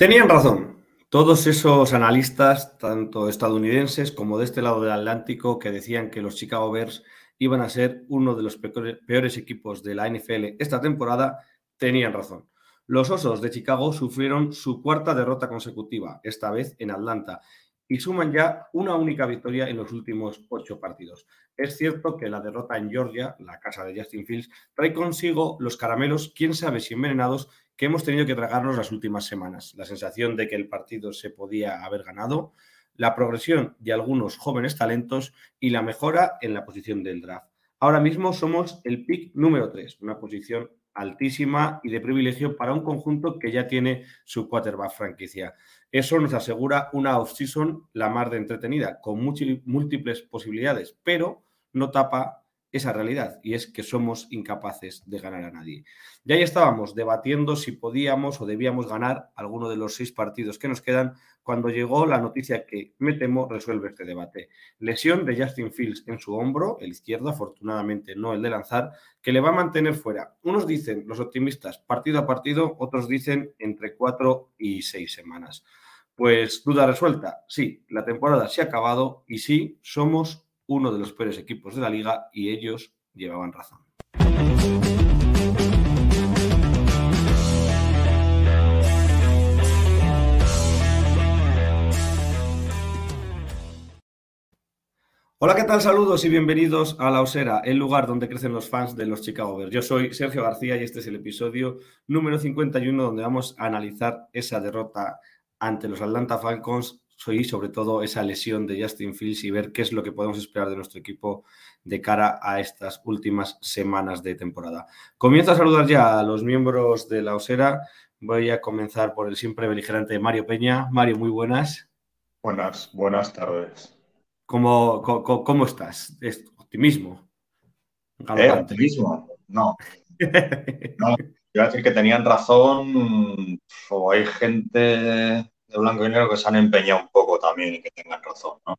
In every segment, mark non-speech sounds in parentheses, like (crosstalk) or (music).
Tenían razón. Todos esos analistas, tanto estadounidenses como de este lado del Atlántico, que decían que los Chicago Bears iban a ser uno de los peores, equipos de la NFL esta temporada, tenían razón. Los Osos de Chicago sufrieron su cuarta derrota consecutiva, esta vez en Atlanta, y suman ya una única victoria en los últimos ocho partidos. Es cierto que la derrota en Georgia, la casa de Justin Fields, trae consigo los caramelos, quién sabe si envenenados, que hemos tenido que tragarnos las últimas semanas. La sensación de que el partido se podía haber ganado, la progresión de algunos jóvenes talentos y la mejora en la posición del draft. Ahora mismo somos el pick número 3, una posición altísima y de privilegio para un conjunto que ya tiene su quarterback franquicia. Eso nos asegura una off-season la más de entretenida, con múltiples posibilidades, pero no tapa esa realidad y es que somos incapaces de ganar a nadie. Ya ahí estábamos debatiendo si podíamos o debíamos ganar alguno de los seis partidos que nos quedan cuando llegó la noticia que, me temo, resuelve este debate. Lesión de Justin Fields en su hombro, el izquierdo, afortunadamente no el de lanzar, que le va a mantener fuera. Unos dicen, los optimistas, partido a partido, otros dicen entre cuatro y seis semanas. Pues duda resuelta, sí, la temporada se ha acabado y sí, somos uno de los peores equipos de la liga y ellos llevaban razón. Hola, ¿qué tal? Saludos y bienvenidos a La Osera, el lugar donde crecen los fans de los Chicago Bears. Yo soy Sergio García y este es el episodio número 51 donde vamos a analizar esa derrota ante los Atlanta Falcons y sobre todo esa lesión de Justin Fields y ver qué es lo que podemos esperar de nuestro equipo de cara a estas últimas semanas de temporada. Comienzo a saludar ya a los miembros de La Osera. Voy a comenzar por el siempre beligerante Mario Peña. Mario, muy buenas. Buenas, buenas tardes. ¿Cómo, cómo, cómo estás? ¿Es optimismo? ¿Eh? ¿Optimismo? No. (laughs) no. Iba a decir que tenían razón o hay gente de blanco y negro que se han empeñado un poco también y que tengan razón, ¿no?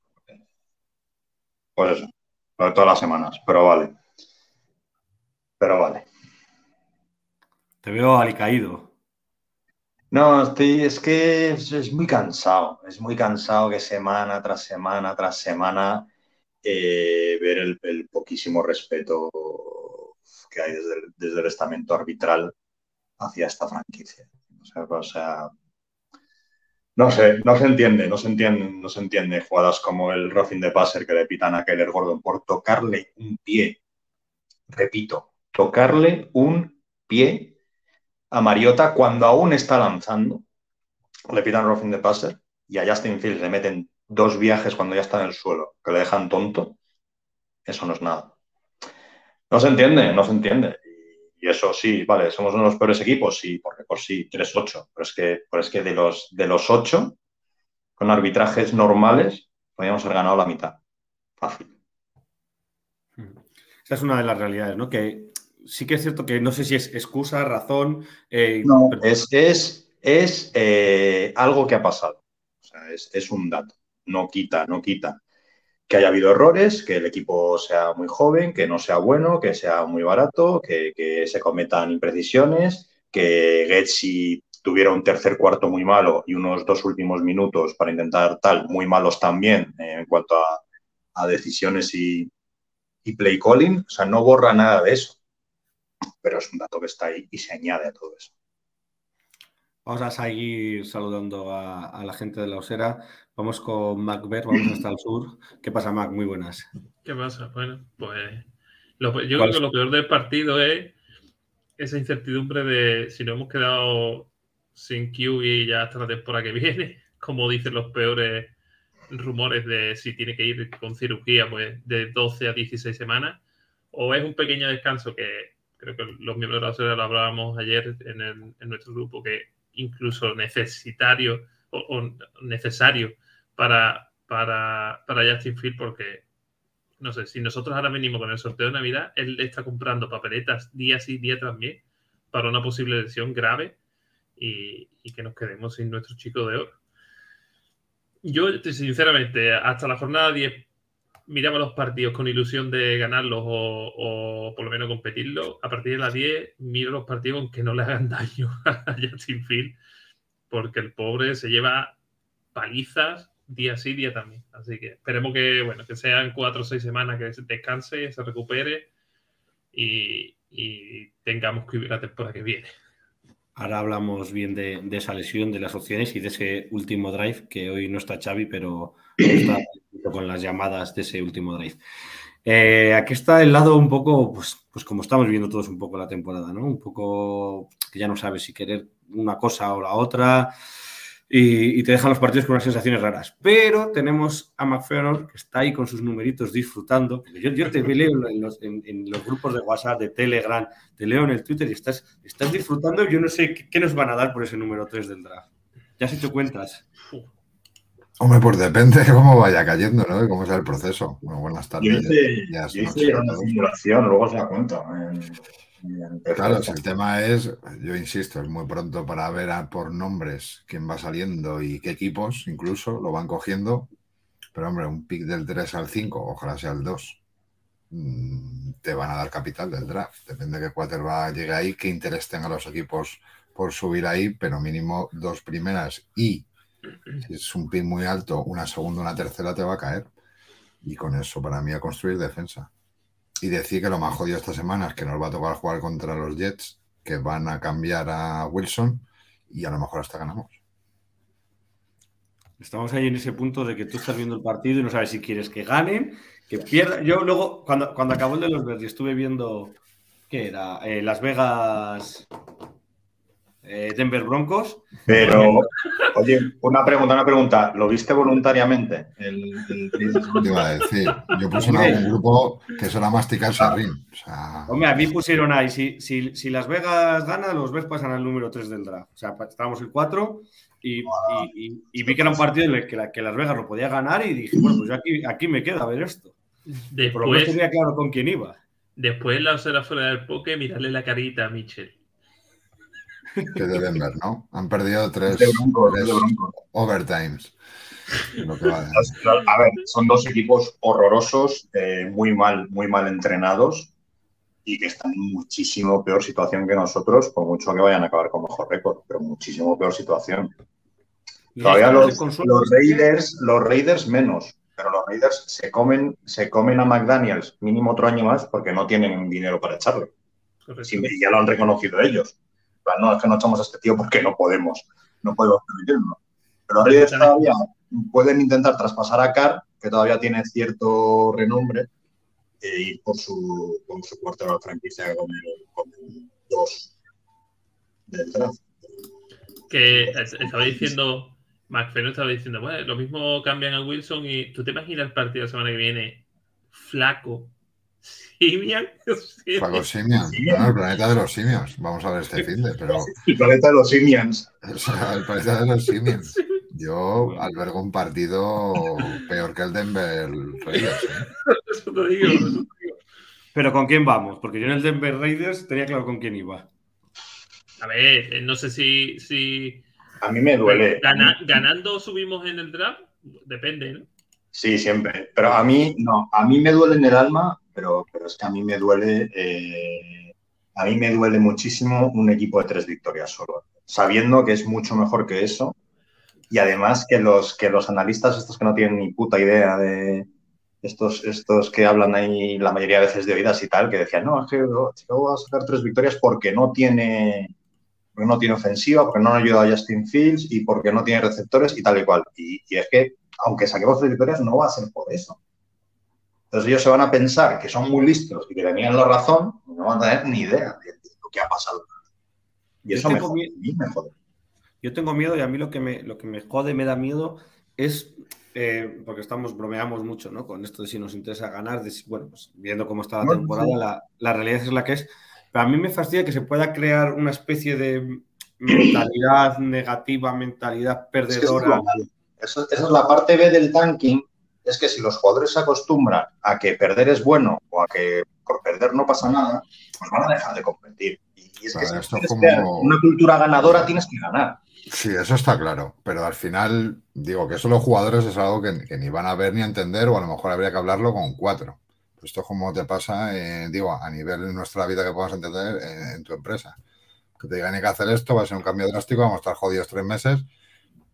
Pues eso, sobre todas las semanas, pero vale. Pero vale. Te veo alicaído. No, estoy, es que es, es muy cansado, es muy cansado que semana tras semana tras semana eh, ver el, el, poquísimo respeto que hay desde el, desde el estamento arbitral hacia esta franquicia. O sea, o sea, no sé, no se entiende, no se entiende, no se entiende jugadas como el roughing de passer que le pitan a Keller Gordon por tocarle un pie. Repito, tocarle un pie a Mariota cuando aún está lanzando. Le pitan roughing de passer y a Justin Fields le meten dos viajes cuando ya está en el suelo, que le dejan tonto. Eso no es nada. No se entiende, no se entiende. Y eso sí, vale, somos uno de los peores equipos, sí, porque por sí, 3-8. Pero es que, pero es que de los de los 8, con arbitrajes normales, podríamos haber ganado la mitad. Fácil. Esa es una de las realidades, ¿no? Que sí que es cierto que no sé si es excusa, razón. Eh, no, pero... es, es, es eh, algo que ha pasado. O sea, es, es un dato. No quita, no quita que haya habido errores, que el equipo sea muy joven, que no sea bueno, que sea muy barato, que, que se cometan imprecisiones, que Getsi tuviera un tercer cuarto muy malo y unos dos últimos minutos para intentar tal, muy malos también eh, en cuanto a, a decisiones y, y, play calling. O sea, no borra nada de eso, pero es un dato que está ahí y se añade a todo eso. Vamos a seguir saludando a, a la gente de la Osera. Vamos con Macbeth, vamos hasta el sur. ¿Qué pasa, Mac? Muy buenas. ¿Qué pasa? Bueno, pues lo, yo creo que lo peor del partido es esa incertidumbre de si no hemos quedado sin Q y ya hasta la temporada que viene. (laughs) como dicen los peores rumores de si tiene que ir con cirugía, pues de 12 a 16 semanas, o es un pequeño descanso que creo que los miembros de la sociedad lo hablábamos ayer en, nuestro grupo, que incluso necesitario o, necesario para, para, para Justin Field, porque no sé, si nosotros ahora venimos con el sorteo de Navidad, él está comprando papeletas día sí, día también para una posible lesión grave y, que nos quedemos sin nuestro chico de oro. Yo, sinceramente, hasta la jornada 10 miraba los partidos con ilusión de ganarlos o, por lo menos competirlos. A partir de la 10 miro los partidos aunque no le hagan (laughs) daño a Justin Field, porque el pobre se lleva palizas día sí, día también. Así que esperemos que, bueno, que sean cuatro o seis semanas que descanse, se recupere y, tengamos que vivir la temporada que viene. Ahora hablamos bien de, esa lesión, de las opciones y de ese último drive, que hoy no está Xavi, pero está con las llamadas de ese último drive. Eh, aquí está el lado un poco, pues, pues como estamos viendo todos un poco la temporada, ¿no? Un poco que ya no sabes si querer una cosa o la otra y, te dejan los partidos con unas sensaciones raras. Pero tenemos a McFerron que está ahí con sus numeritos disfrutando. Yo, yo te leo en los, en, los, grupos de WhatsApp, de Telegram, te leo en el Twitter y estás, estás disfrutando. Yo no sé qué, nos van a dar por ese número 3 del draft. Ya has hecho cuentas. Hombre, pues depende de cómo vaya cayendo, ¿no? De cómo sea el proceso. Bueno, buenas tardes. Yo hice, una simulación, luego se da cuenta. Claro, si el tema es, yo insisto, es muy pronto para ver por nombres quién va saliendo y qué equipos incluso lo van cogiendo. Pero hombre, un pick del 3 al 5, ojalá sea el 2, mm, te van a dar capital del draft. Depende de qué quarterback llegue ahí, qué interés tengan los equipos por subir ahí, pero mínimo dos primeras y si es un pick muy alto, una segunda, una tercera te va a caer. Y con eso, para mí, a construir defensa y decir que lo más jodido esta semana es que nos va a tocar jugar contra los Jets, que van a cambiar a Wilson y a lo mejor hasta ganamos. Estamos ahí en ese punto de que tú estás viendo el partido y no sabes si quieres que ganen, que pierdan. Yo luego, cuando, cuando acabó el de los Verdes, estuve viendo, ¿qué era? Eh, Las Vegas eh, Denver Broncos. Pero, oye, una pregunta, una pregunta. ¿Lo viste voluntariamente? El, (laughs) iba a decir, yo puse en algún grupo que suena masticar ring. Hombre, a mí pusieron ahí, si, si, Las Vegas gana, los Vegas pasan al número 3 del draft. O sea, estábamos el 4 y, vi que era un partido en el que, que, Las Vegas lo podía ganar y dije, bueno, pues yo aquí, aquí me quedo a ver esto. Después, Por lo tenía claro con quién iba. Después la osera fuera del poke, mirarle la carita a Mitchell que de Denver, ¿no? Han perdido tres, overtimes. A ver, son dos equipos horrorosos, eh, muy mal, muy mal entrenados y que están en muchísimo peor situación que nosotros, por mucho que vayan a acabar con mejor récord, pero muchísimo peor situación. Todavía los, Raiders, los Raiders menos, pero los Raiders se comen, se comen a McDaniels mínimo otro año más porque no tienen dinero para echarlo. ya lo han reconocido ellos no, es que no echamos a este tío porque no podemos, no podemos permitirlo. Pero Raiders todavía pueden intentar traspasar a Carr, que todavía tiene cierto renombre, e ir por su, por su cuarto de franquicia con el, 2 del draft. Que estaba diciendo, McFerrin estaba diciendo, bueno, lo mismo cambian a Wilson y tú te imaginas el partido la semana que viene flaco Simian. (laughs) Paco Simian. el planeta de los simios. Vamos a ver este fin de, pero. (laughs) El planeta de los simians. el planeta de los simians. (laughs) Yo albergo un partido peor que el Denver Raiders. ¿eh? Eso te digo, Pero ¿con quién vamos? Porque yo en el Denver Raiders tenía claro con quién iba. A ver, eh, no sé si. si... A mí me duele. ganando subimos en el draft, depende, ¿no? Sí, siempre. Pero a mí, no, a mí me duele en el alma, pero, pero es que a mí me duele, eh, a mí me duele muchísimo un equipo de tres victorias solo, sabiendo que es mucho mejor que eso. Y además que los, que los analistas, estos que no tienen ni puta idea de estos, estos que hablan ahí la mayoría de veces de oídas y tal, que decían, no, es que Chicago va a sacar tres victorias porque no tiene, no tiene ofensiva, porque no han ayudado a Justin Fields y porque no tiene receptores y tal y cual. Y es que aunque saquemos tres victorias, no va a ser por eso. Entonces ellos se van a pensar que son muy listos y que tenían la razón y no van a tener ni idea de, lo que ha pasado. Y eso me, jode, Yo tengo miedo y a mí lo que me, lo que me jode, me da miedo es, eh, porque estamos, bromeamos mucho, ¿no? Con esto de si nos interesa ganar, de bueno, pues viendo cómo está la temporada, la, la realidad es la que es. Pero a mí me fastidia que se pueda crear una especie de mentalidad negativa, mentalidad Es que eso es esa es la parte B del tanking. Es que si los jugadores se acostumbran a que perder es bueno o a que por perder no pasa nada, pues van a dejar de competir. Y es que Claro, si esto quieres como- una cultura ganadora tienes que ganar. Sí, eso está claro, pero al final digo que eso los jugadores es algo que, que ni van a ver ni a entender o a lo mejor habría que hablarlo con cuatro. Esto es como te pasa, eh, digo, a nivel de nuestra vida que podamos entender eh, en tu empresa. Que te digan hay que hacer esto, va a ser un cambio drástico, vamos a estar jodidos tres meses,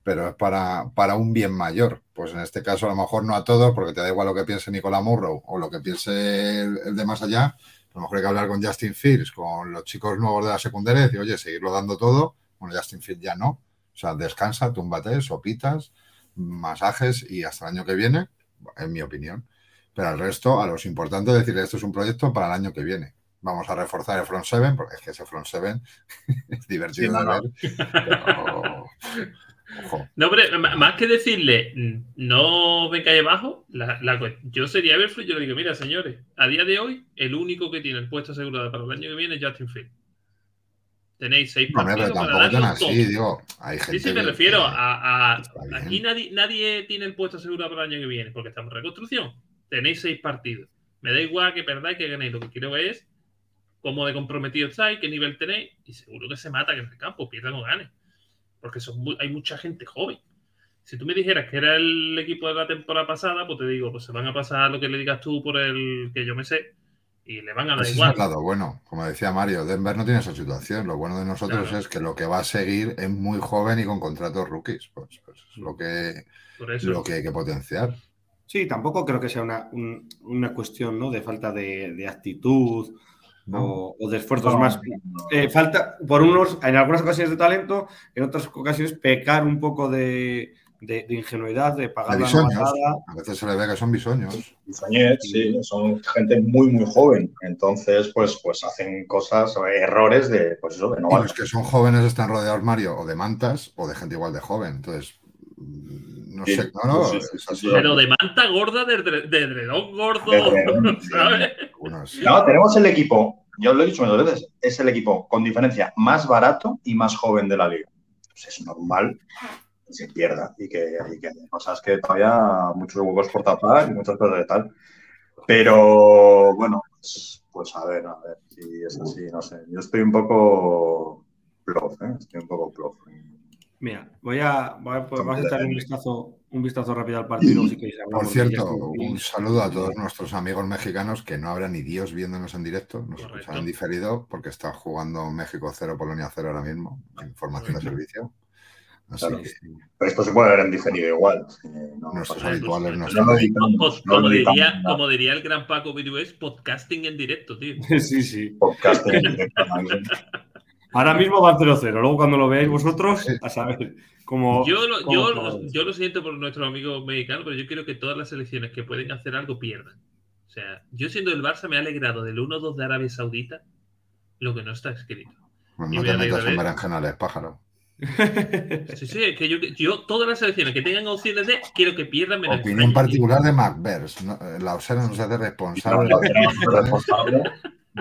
pero es para, para un bien mayor. Pues en este caso a lo mejor no a todos, porque te da igual lo que piense Nicolás Murrow o lo que piense el, el de más allá. A lo mejor hay que hablar con Justin Fields, con los chicos nuevos de la secundaria y decir, oye, seguirlo dando todo. Bueno, Justin Fields ya no. O sea, descansa, túmbate, sopitas, masajes y hasta el año que viene, en mi opinión. Pero al resto, a los importantes, decirle esto es un proyecto para el año que viene. Vamos a reforzar el front seven, porque es que ese front seven (laughs) es divertido Sí, de ver. pero, (laughs) Ojo. No, m- más que decirle no vengáis abajo, la, la cu- yo sería Everflux y yo le digo, mira, señores, a día de hoy, el único que tiene el puesto asegurado para el año que viene es Justin Field. Tenéis seis No, hombre, pero partidos para así, digo. Hay gente Sí, sí, me que- refiero que- a, aquí nadie, nadie tiene el puesto asegurado para el año que viene, porque estamos en reconstrucción. Tenéis seis partidos. Me da igual que perdáis, que ganéis. Lo que quiero es cómo de comprometido estáis, qué nivel tenéis, y seguro que se mata en el campo, pierdan o ganen. Porque son hay mucha gente joven. Si tú me dijeras que era el equipo de la temporada pasada, pues te digo, pues se van a pasar lo que le digas tú por el que yo me sé, y le van a dar Ese es igual. el lado bueno, como decía Mario, Denver no tiene esa situación. Lo bueno de nosotros Claro. es que lo que va a seguir es muy joven y con contratos rookies. Pues, pues es lo que, Por eso. lo que hay que potenciar. Sí, tampoco creo que sea una, un- una cuestión ¿no? de falta de, de actitud. O, o de esfuerzos No, más. no. Eh, falta, por unos, en algunas ocasiones de talento, en otras ocasiones pecar un poco de, de- de ingenuidad, de pagar De la. A veces se le ve que son bisoños. Bisoñet, sí, son gente muy, muy joven. Entonces, pues, pues hacen cosas, o errores de, pues eso, de no los que son jóvenes están rodeados, Mario, o de mantas o de gente igual de joven. Entonces, no Sí, sé, no, no, sí, sí. Pero de manta gorda, de, de dredón gordo, De dredón, sí. ¿sabes? Algunos- No, tenemos el equipo, yo lo he dicho muchas veces, es el equipo con diferencia más barato y más joven de la liga. Pues es normal que se pierda y que, y que haya cosas que todavía muchos huevos por tapar y muchas cosas de tal. Pero bueno, pues, pues a ver, a ver si es así, no sé. Yo estoy un poco plof, ¿eh? Estoy un poco plof. Mira, voy a, voy a- vamos a echarle un vistazo, un vistazo rápido al partido. si queréis Por cierto, un saludo a todos nuestros amigos mexicanos que no habrá ni Dios viéndonos en directo, nos Correcto. escucharán diferido porque está jugando México 0, Polonia 0 ahora mismo, información de servicio. Así Claro. que Pero esto se puede ver en diferido igual. eh, no nuestros habituales No como, diría, como diría el gran Paco Virués, podcasting en directo, tío. (laughs) Sí, sí. Podcast en directo. (laughs) Ahora mismo van 0-0. Luego, cuando lo veáis vosotros, a saber cómo. Yo lo, cómo yo, jugáis. lo- yo lo siento por nuestros amigos mexicanos, pero yo quiero que todas las selecciones que pueden hacer algo pierdan. O sea, yo siendo el Barça me he alegrado del 1-2 de Arabia Saudita, lo que no está escrito. Pues Y no me te alegra metas en berenjenales, pájaro. Sí, sí, es que yo, yo todas las selecciones que tengan opciones de, quiero que pierdan menos Opinión particular de MacBers. ¿no? La OSERA nos hace responsable responsable.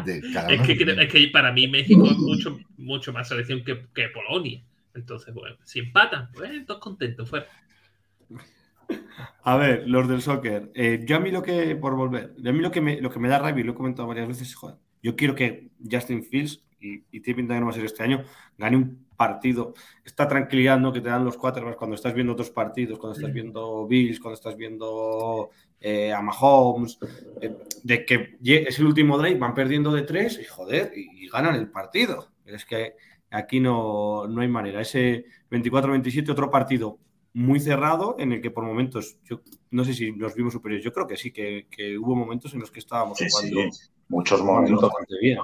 De cada Es que, es que para mí México es mucho, mucho más selección que, que Polonia. Entonces, bueno, si empatan, pues todos contentos, fuera. A ver, los del soccer. Eh, yo a mí lo que, por volver, a mí lo que me, lo que me da rabia, y lo he comentado varias veces, joder, yo quiero que Justin Fields, y, y tiene pinta que no va a ser este año, gane un partido. Esta tranquilidad ¿no? que te dan los quarterbacks cuando estás viendo otros partidos, cuando estás viendo Bills, cuando estás viendo eh, a Mahomes, eh, de que es el último drive, van perdiendo de tres y joder, y, y ganan el partido. Es que aquí no, no hay manera. Ese 24-27, otro partido muy cerrado en el que por momentos, yo no sé si nos vimos superiores, yo creo que sí, que, que hubo momentos en los que estábamos Sí, jugando, sí, muchos momentos. bastante bien.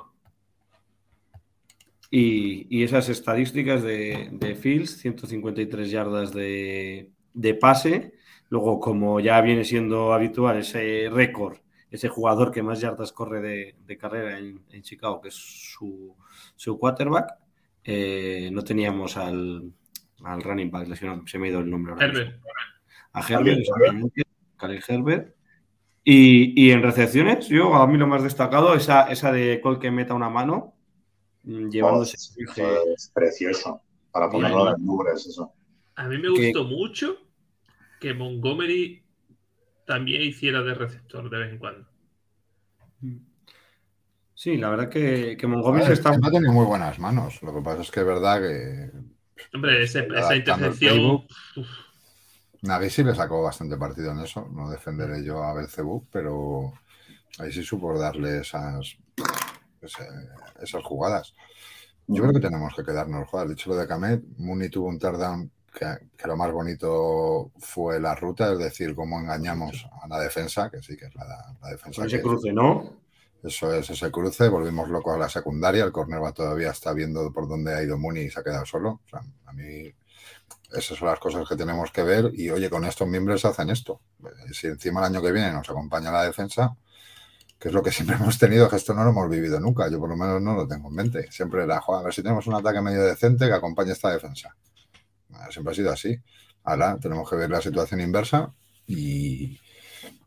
Y, y esas estadísticas de, de Fields, 153 yardas de, de pase, luego como ya viene siendo habitual ese récord, ese jugador que más yardas corre de, de carrera en, en Chicago, que es su, su quarterback, eh, no teníamos al, al running back lesionado, se me ha ido el nombre ahora. Herbert. A Herbert, exactamente, Khalil Herbert. Y, y en recepciones, yo a mí lo más destacado, esa, esa de Cole que meta una mano, mm, llevándose. Oh, es precioso. Para ponerlo en nubes, eso. A mí me gustó mucho que Montgomery también hiciera de receptor de vez en cuando. Sí, la verdad que, que Montgomery se está. no ha tenido muy buenas manos. Lo que pasa es que es verdad que Hombre, ese- esa intercepción. Nagy sí le sacó bastante partido en eso. No defenderé yo a Belcebú, pero ahí sí supo darle esas, esas jugadas. Yo creo que tenemos que quedarnos jugar. Dicho lo de Kamet, Mooney tuvo un touchdown que, que lo más bonito fue la ruta, es decir, cómo engañamos a la defensa, que sí que es la, la defensa. Ese que- cruce, ¿no? Eso es ese cruce, volvimos locos a la secundaria, el cornerback todavía está viendo por dónde ha ido Mooney y se ha quedado solo. O sea, a mí esas son las cosas que tenemos que ver y oye, con estos miembros hacen esto. Eh, Si encima el año que viene nos acompaña la defensa, que es lo que siempre (laughs) hemos tenido, que esto no lo hemos vivido nunca, yo por lo menos no lo tengo en mente. Siempre era, "Jo, a ver si tenemos un ataque medio decente que acompañe esta defensa. Eh, Siempre ha sido así. Ahora tenemos que ver la situación inversa y,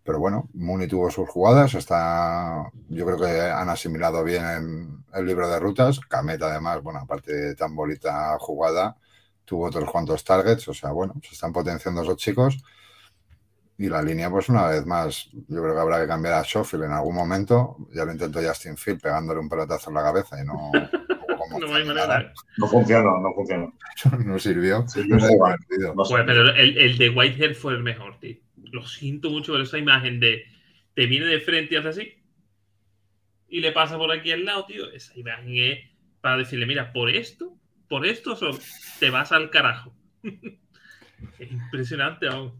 pero bueno, Mooney tuvo sus jugadas, está, yo creo que han asimilado bien el libro de rutas. Camet, además, bueno, aparte de tan bonita jugada, tuvo otros cuantos targets, o sea, bueno, se están potenciando esos chicos. Y la línea, pues una vez más, yo creo que habrá que cambiar a Schofield en algún momento. Ya lo intentó Justin Field pegándole un pelotazo en la cabeza y no, (laughs) No hay manera. (laughs) No funcionó, no funcionó. (laughs) no sirvió. Sí, no. Pues, pero el, el de Whitehead fue el mejor, tío. Lo siento mucho por esa imagen de te viene de frente y hace así. Y le pasa por aquí al lado, tío. Esa imagen es para decirle, mira, por esto, por esto son- te vas al carajo. es impresionante aún.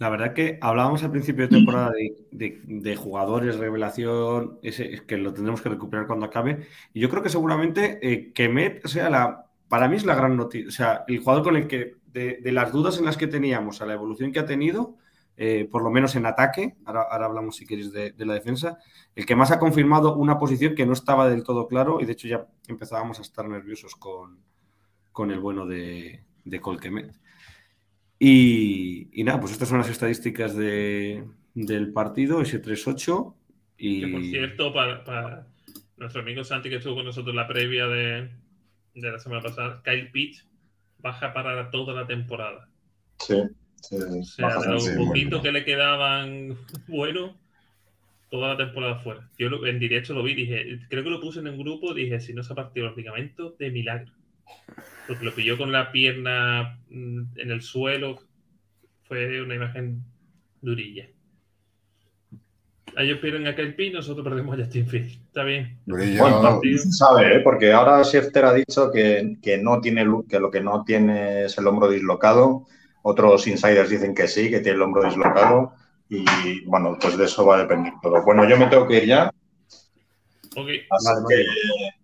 La verdad que hablábamos al principio de temporada (clears throat) de, de- de jugadores, revelación, ese, es que lo tendremos que recuperar cuando acabe. Y yo creo que seguramente eh, Kemet, o sea, la, para mí es la gran noticia. O sea, el jugador con el que, de, de las dudas en las que teníamos a la evolución que ha tenido, eh, por lo menos en ataque, ahora, ahora hablamos si queréis de, la defensa, el que más ha confirmado una posición que no estaba del todo claro y de hecho ya empezábamos a estar nerviosos con, con el bueno de, de Colquemet. Y, y nada, pues estas son las estadísticas de, del partido, ese 3-8. Y... Que por cierto, para, para nuestro amigo Santi que estuvo con nosotros la previa de, de la semana pasada, Kyle Pitts baja para toda la temporada. Sí, sí, O sea, de lo sí, que le quedaban (laughs) bueno, toda la temporada fuera. Yo lo- en directo lo vi, dije, creo que lo puse en un grupo, dije, si no se ha partido los ligamentos, de milagro. Porque lo pilló con la pierna mm, en el suelo, fue una imagen durilla. Ellos pierden a Pitts, nosotros perdemos a Justin Fields. Está bien. Murillo, Bueno, no partido. se sabe, ¿eh? porque ahora Schefter ha dicho que, que no tiene lu- que lo que no tiene es el hombro dislocado. Otros insiders dicen que sí, que tiene el hombro dislocado. Y bueno, pues de eso va a depender todo. Bueno, yo me tengo que ir ya, Así Vale, que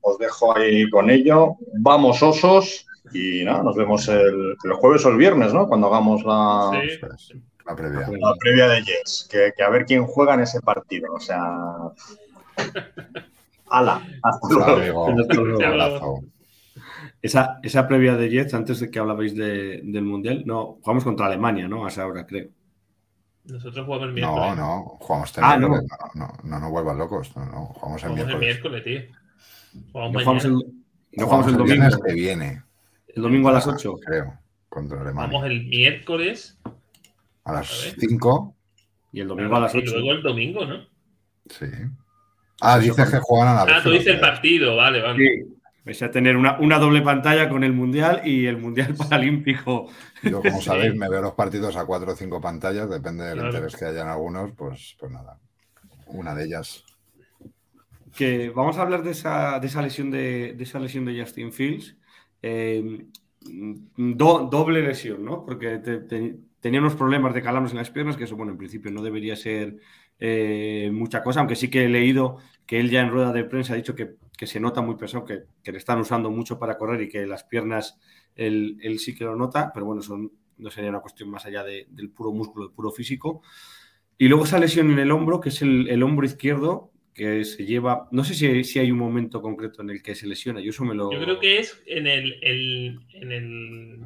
os dejo ahí con ello. Vamos osos y nada, nos vemos el, el jueves o el viernes, ¿no? Cuando hagamos la, sí. previa. la previa de Jets, que, que a ver quién juega en ese partido. O sea, ala, hasta luego. Esa, esa previa de Jets, antes de que hablabais de- del Mundial, no, jugamos contra Alemania, ¿no? A esa hora, creo. Nosotros jugamos el miércoles. No, no, jugamos este Ah, no. miércoles. No, no, no nos vuelvan locos. No, no, jugamos el Jugamos el miércoles. miércoles, tío. Jugamos No jugamos el, no jugamos el el domingo. que viene. El domingo a las 8. Creo, contra Alemania. Vamos el miércoles A A las ver. 5. Y el domingo a las y 8. luego el domingo, ¿no? Sí. Ah, dices que juegan a la vez. Ah, tú dices el partido, vale, vale. Sí. Vais a tener una, una doble pantalla con el Mundial y el Mundial Paralímpico. Yo, como (laughs) Sí. sabéis, me veo los partidos a cuatro o cinco pantallas, depende del Claro. interés que haya en algunos, pues, pues nada. Una de ellas. Que vamos a hablar de esa, de esa lesión de, de esa lesión de Justin Fields. Eh, do- doble lesión, ¿no? Porque te- te- tenía unos problemas de calambres en las piernas, que eso, bueno, en principio no debería ser eh, mucha cosa, aunque sí que he leído que él ya en rueda de prensa ha dicho que, se nota muy pesado, que, que le están usando mucho para correr y que las piernas él, sí que lo nota, pero bueno, eso no sería una cuestión más allá de- del puro músculo, del puro físico. Y luego esa lesión en el hombro, que es el, el hombro izquierdo, que se lleva. No sé si, si hay un momento concreto en el que se lesiona. Yo eso me lo. Yo creo que es en el- en el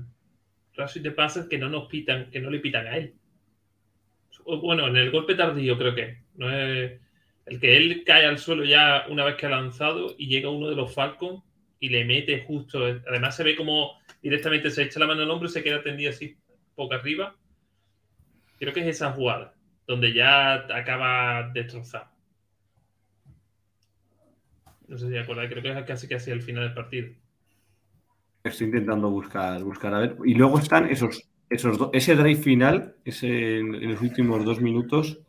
rushing de pases que no nos pitan, que no le pitan a él. Bueno, en el golpe tardío creo que no es el que él cae al suelo ya una vez que ha lanzado y llega uno de los Falcons y le mete justo. Además se ve como directamente se echa la mano al hombro y se queda tendido así, poco arriba. Creo que es esa jugada donde ya acaba destrozado. No sé si acordáis, creo que es casi casi el final del partido. Estoy intentando buscar, buscar a ver. Y luego están esos, esos ese drive final, ese en, los últimos dos minutos,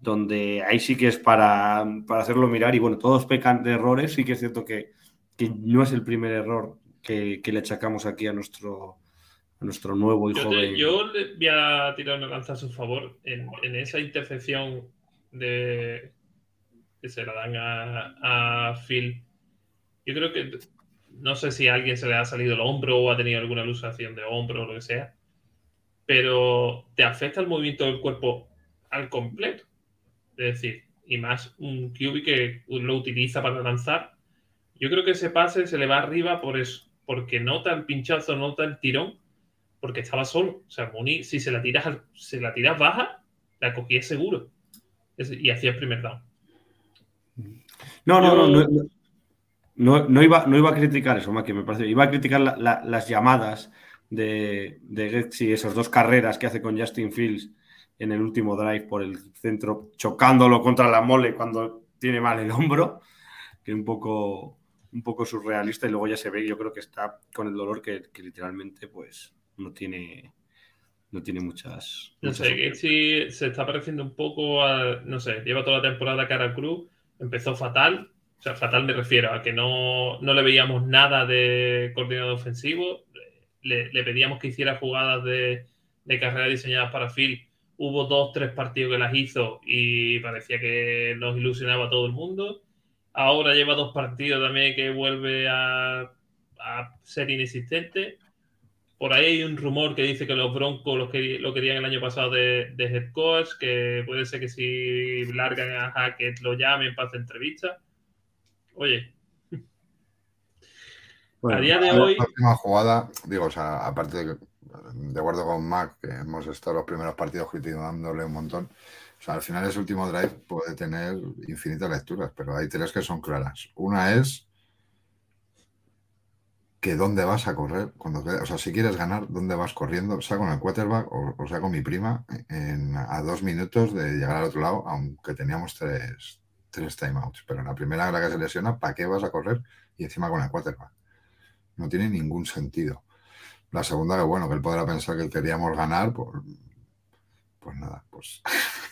donde ahí sí que es para, para, hacerlo mirar. Y bueno, todos pecan de errores. Sí que es cierto que, que no es el primer error que, que, le achacamos aquí a nuestro, a nuestro nuevo hijo yo, de... yo le voy a tirar una lanza a su favor en, en esa intercepción de que se la dan a, a Phil. Yo creo que no sé si a alguien se le ha salido el hombro o ha tenido alguna alusación de hombro o lo que sea, pero te afecta el movimiento del cuerpo al completo. Es decir, y más un QB que lo utiliza para lanzar. Yo creo que ese pase se le va arriba por eso, porque nota el pinchazo, nota el tirón, porque estaba solo. O sea, Mooney, si se la tiras, se la tiras baja, la cogía seguro. Y hacía el primer down. No, no, no, no, no, no, iba, no iba a criticar eso, que me parece. Iba a criticar la, la, las llamadas de, de Getsi, esas dos carreras que hace con Justin Fields en el último drive por el centro, chocándolo contra la mole cuando tiene mal el hombro, que un poco, un poco surrealista. Y luego ya se ve, yo creo que está con el dolor que, que literalmente pues no tiene, no tiene muchas. No muchas sé, Getsi se está pareciendo un poco a. No sé, lleva toda la temporada cara cruz, empezó fatal sea, fatal me refiero a que no, no le veíamos nada de coordinador ofensivo. Le, pedíamos que hiciera jugadas de, de, carrera diseñadas para Phil. Hubo dos, tres partidos que las hizo y parecía que nos ilusionaba a todo el mundo. Ahora lleva dos partidos también que vuelve a, a ser inexistente. Por ahí hay un rumor que dice que los Broncos lo, que, lo querían el año pasado de, de head coach, que puede ser que si largan a Hackett lo llamen para hacer entrevistas Oye. Bueno, a día de hoy. La última jugada, digo, o sea, aparte de, de acuerdo con Mac, que hemos estado los primeros partidos criticándole un montón. O sea, al final ese último drive puede tener infinitas lecturas, pero hay tres que son claras. Una es que dónde vas a correr, cuando, o sea, si quieres ganar, dónde vas corriendo, sea con el quarterback o, o sea con mi prima, en, a dos minutos de llegar al otro lado, aunque teníamos tres, tres timeouts. Pero en la primera la que se lesiona, ¿para qué vas a correr? Y encima con el quarterback. No tiene ningún sentido. La segunda, que bueno, que él podrá pensar que queríamos ganar, pues, pues nada, pues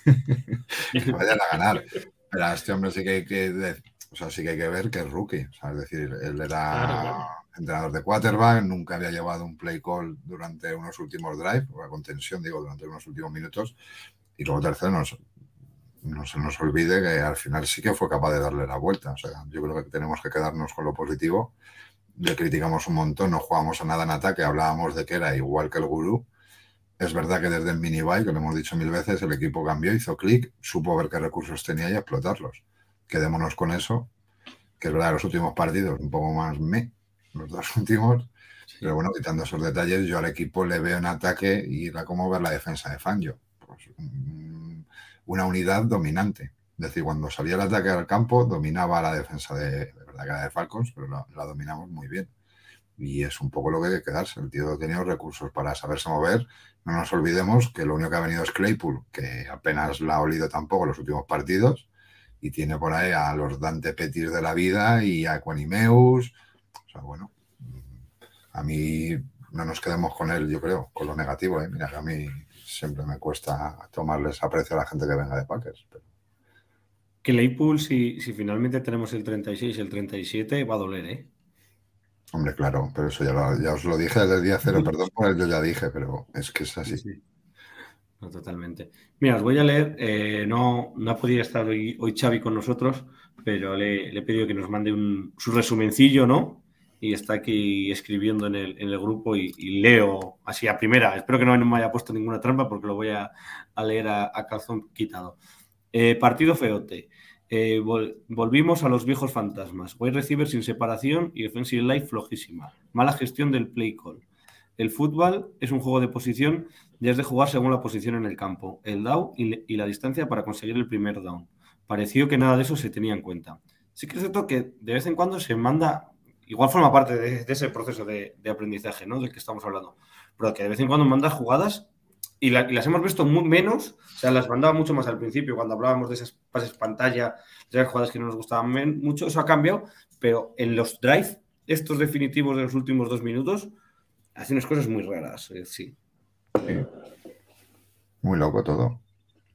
(laughs) que vayan a ganar. Pero a este hombre sí que hay que, o sea, sí que hay que ver que es rookie. O sea, es decir, él era claro, claro. entrenador de quarterback, nunca había llevado un play call durante unos últimos drives, o con tensión, digo, durante unos últimos minutos. Y luego tercero, nos, no se nos olvide que al final sí que fue capaz de darle la vuelta. O sea, yo creo que tenemos que quedarnos con lo positivo. Le criticamos un montón, no jugamos a nada en ataque, hablábamos de que era igual que el gurú. Es verdad que desde el mini bike, que lo hemos dicho mil veces, el equipo cambió, hizo clic, supo ver qué recursos tenía y explotarlos. Quedémonos con eso, que es verdad, los últimos partidos un poco más me, los dos (laughs) últimos, pero bueno, quitando esos detalles, yo al equipo le veo en ataque y era como ver la defensa de Fangio. Pues, una unidad dominante. Es decir, cuando salía el ataque al campo, dominaba la defensa de, de verdad que de Falcons, pero la, dominamos muy bien. Y es un poco lo que que quedarse. El tío tenido recursos para saberse mover. No nos olvidemos que lo único que ha venido es Claypool, que apenas la ha olido tampoco los últimos partidos. Y tiene por ahí a los Dante Petis de la vida y a Quanimeus. O sea, bueno, a mí no nos quedemos con él, yo creo, con lo negativo. ¿eh? Mira, a mí siempre me cuesta tomarles aprecio a la gente que venga de Packers. Pero... Que Leipool, si, si finalmente tenemos el 36 y el 37, va a doler, ¿eh? Hombre, claro, pero eso ya, lo, ya os lo dije desde el día cero, perdón por el yo ya dije, pero es que es así. Sí, sí. No, totalmente. Mira, os voy a leer, eh, no, no ha podido estar hoy, hoy Xavi con nosotros, pero le, le, he pedido que nos mande un, su resumencillo, ¿no? Y está aquí escribiendo en el, en el grupo y, y, leo así a primera. Espero que no me haya puesto ninguna trampa porque lo voy a, leer a, a, calzón quitado. Eh, partido feote. Eh, vol, volvimos a los viejos fantasmas. Wide receiver sin separación y offensive life flojísima. Mala gestión del play call. el fútbol es un juego de posición y es de jugar según la posición en el campo, el down y, la distancia para conseguir el primer down. Pareció que nada de eso se tenía en cuenta. Sí que es cierto que de vez en cuando se manda, igual forma parte de, ese proceso de, aprendizaje, ¿no? Del que estamos hablando, pero que de vez en cuando manda jugadas y, las hemos visto muy menos, o sea, las mandaba mucho más al principio cuando hablábamos de esas pases pantalla, de esas jugadas que no nos gustaban mucho, eso ha cambiado, pero en los drive, estos definitivos de los últimos dos minutos, hace unas cosas muy raras, eh, sí. Muy loco todo.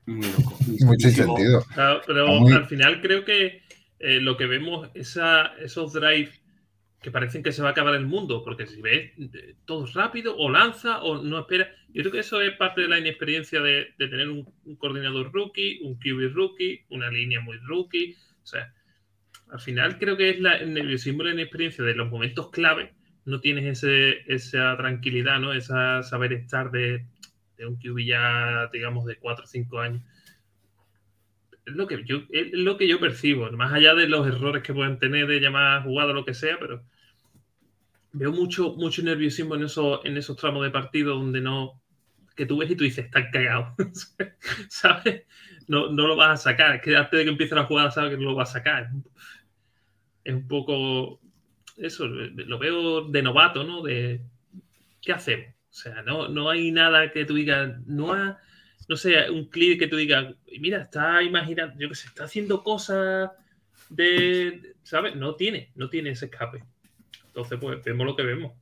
Muy loco. (laughs) Sin sentido. pero al final creo que eh, lo que vemos, esa, esos drive que parecen que se va a acabar el mundo, porque si ves todo rápido, o lanza, o no espera. Yo creo que eso es parte de la inexperiencia de, tener un, coordinador rookie, un QB rookie, una línea muy rookie. O sea, al final creo que es la, el nerviosismo y la inexperiencia de los momentos clave no tienes ese, esa tranquilidad, ¿no? Esa saber estar de, un QB ya, digamos, de 4 o 5 años. Es lo, que yo, es lo que yo percibo, más allá de los errores que pueden tener de llamar jugada o lo que sea, pero veo mucho, mucho nerviosismo en, eso, en esos tramos de partido donde no, que tú ves y tú dices, están cagados, (laughs) ¿sabes? No, no, lo vas a sacar, es que antes de que empiece la jugada sabes que no lo vas a sacar. Es un poco, eso, lo veo de novato, ¿no? De, ¿qué hacemos? O sea, no, no hay nada que tú digas, no ha, no sé, un clip que tú digas, mira, está imaginando, yo que sé, está haciendo cosas de, ¿sabes? No tiene, no tiene ese escape. Entonces, pues vemos lo que vemos.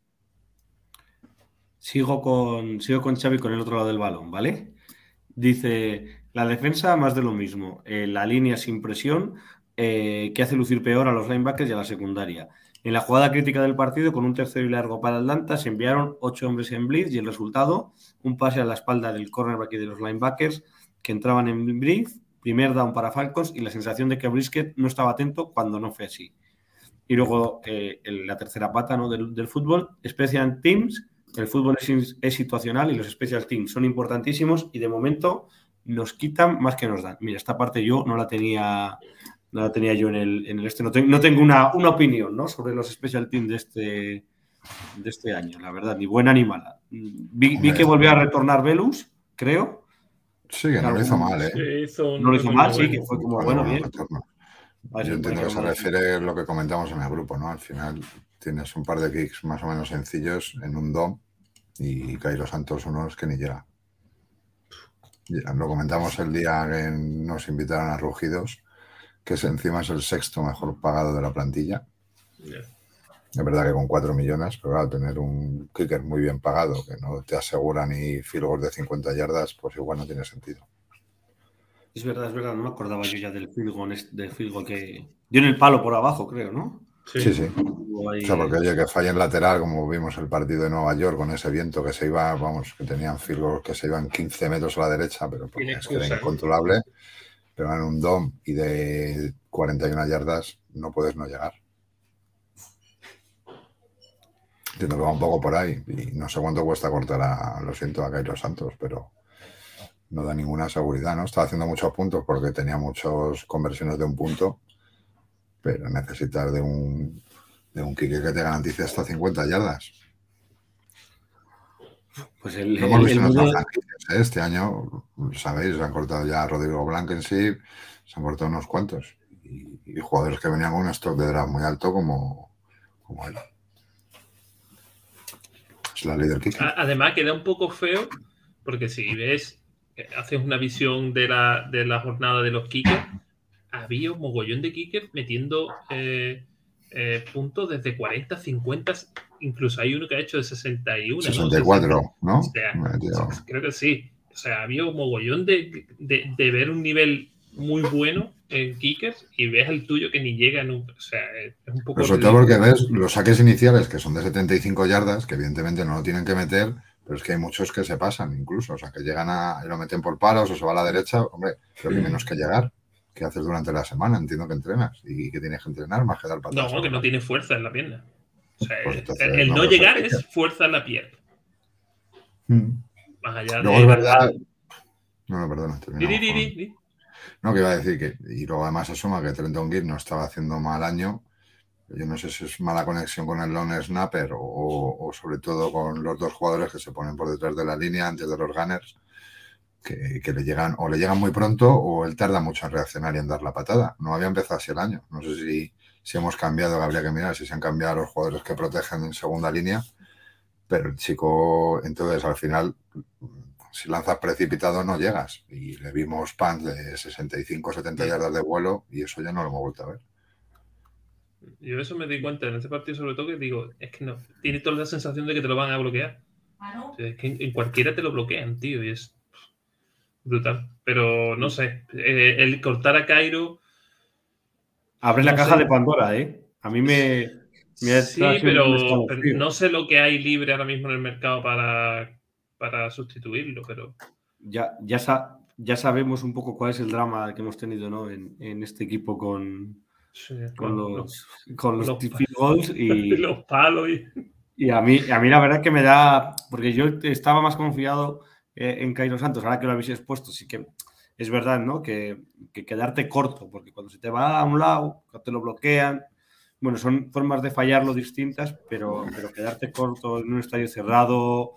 Sigo con, sigo con Xavi con el otro lado del balón, ¿vale? Dice, la defensa más de lo mismo, eh, la línea sin presión, eh, que hace lucir peor a los linebackers y a la secundaria. En la jugada crítica del partido, con un tercero y largo para Atlanta, se enviaron ocho hombres en blitz y el resultado, un pase a la espalda del cornerback y de los linebackers que entraban en blitz, primer down para Falcons y la sensación de que Brisket no estaba atento cuando no fue así. Y luego eh, la tercera pata ¿no? del, fútbol, Special Teams, el fútbol es, es, situacional y los Special Teams son importantísimos y de momento nos quitan más que nos dan. Mira, esta parte yo no la tenía no la tenía yo en el, en el este. No, no tengo una, una, opinión ¿no? sobre los special teams de este, de este año, la verdad, ni buena ni mala. Vi, vi que volvió a retornar Velus, creo. Sí, que no lo hizo mal, ¿eh? no lo hizo mal, sí, que fue como, bueno, bien. Yo entiendo que se refiere a lo que comentamos en el grupo, ¿no? Al final tienes un par de kicks más o menos sencillos en un DOM y Cairo Santos unos que ni llega. Lo comentamos el día que nos invitaron a Rugidos que es, encima es el sexto mejor pagado de la plantilla. Es verdad que con 4 millones, pero claro, tener un kicker muy bien pagado que no te asegura ni field goal de 50 yardas, pues igual no tiene sentido. Es verdad, es verdad, no me acordaba yo ya del field goal, del field que dio en el palo por abajo, creo, ¿no? Sí, sí. O sea, porque oye, que falla en lateral, como vimos el partido de Nueva York con ese viento que se iba, vamos, que tenían field goals que se iban 15 metros a la derecha, pero porque es que era ¿eh? Pero en un DOM y de 41 yardas no puedes no llegar. Entiendo que va un poco por ahí y no sé cuánto cuesta cortar a, lo siento, a Cairo Santos, pero no da ninguna seguridad, ¿no? Estaba haciendo muchos puntos porque tenía muchas conversiones de un punto, pero necesitas de un, de un kick que te garantice hasta 50 yardas. Pues el, ¿eh? Este año, sabéis, se han cortado ya a Rodrigo Blankenship, se han cortado unos cuantos. Y, jugadores que venían con un stock de draft muy alto como, como él. Es la líder kicker. Además, queda un poco feo, porque si ves, haces una visión de la, de la jornada de los kickers, había un mogollón de kickers metiendo eh, eh, puntos desde 40, 50, incluso hay uno que ha hecho de 61. 64, ¿no? creo que sí. O sea, había un mogollón de, de, ver un nivel muy bueno en kickers y ves el tuyo que ni llega nunca. O sea, es un poco. sobre todo porque ves los saques iniciales que son de 75 yardas, que evidentemente no lo tienen que meter, pero es que hay muchos que se pasan incluso. O sea, que llegan a. y lo meten por palos o se va a la derecha. Hombre, pero que menos que llegar. ¿Qué haces durante la semana? Entiendo que entrenas y que tienes que entrenar más que dar patadas. No, que no tiene fuerza en la pierna. Pues el, no llegar es fuerza en la piel. Hmm. Más allá luego es verdad. No, no, perdona. No, que iba a decir que. Y luego además asuma que Trenton Gill no estaba haciendo mal año Yo no sé si es mala conexión con el lone snapper o, o sobre todo con los dos jugadores que se ponen por detrás de la línea antes de los gunners que, le llegan o le llegan muy pronto o él tarda mucho en reaccionar y en dar la patada. No había empezado así el año. No sé si, si hemos cambiado, habría que mirar si se han cambiado los jugadores que protegen en segunda línea, pero el chico, entonces al final, si lanzas precipitado no llegas. Y le vimos pants de 65, 70 yardas de vuelo y eso ya no lo hemos vuelto a ver. Yo eso me di cuenta en este partido, sobre todo, que digo, es que no, tiene toda la sensación de que te lo van a bloquear. Es que en cualquiera te lo bloquean, tío, y es brutal. Pero no sé, eh, el cortar a Cairo. Abre la caja de Pandora, ¿eh? A mí me. sí, pero, no sé lo que hay libre ahora mismo en el mercado para, para sustituirlo, pero. Ya, ya, ya sabemos un poco cuál es el drama que hemos tenido ¿no? en, en este equipo con, con, los, con los, goals (laughs) y los palos. Y... y, a, mí, a mí la verdad que me da. Porque yo estaba más confiado eh, en Cairo Santos, ahora que lo habéis expuesto, sí que es verdad, ¿no? Que, quedarte corto, porque cuando se te va a un lado, te lo bloquean, bueno, son formas de fallarlo distintas, pero, pero quedarte corto en un estadio cerrado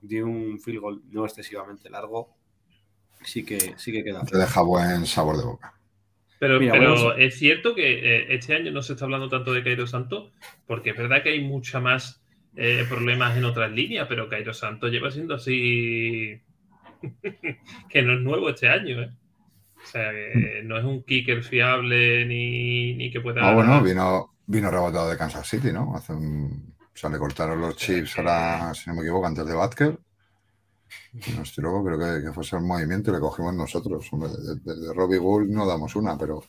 de un field goal no excesivamente largo, sí que, sí que queda. Te deja buen sabor de boca. Pero, pero es cierto que eh, este año no se está hablando tanto de Cairo Santos, porque es verdad que hay mucha más eh, problemas en otras líneas, pero Cairo Santos lleva siendo así (laughs) que no es nuevo este año, ¿eh? O sea, que no es un kicker fiable ni, ni que pueda. Ah, bueno, vino, vino rebotado de Kansas City, ¿no? Hace un... O sea, le cortaron los chips ahora, si no me equivoco, antes de Batker. Y nos tiró, creo que, que fuese el movimiento y le cogimos nosotros. Desde Robbie Bull no damos una, pero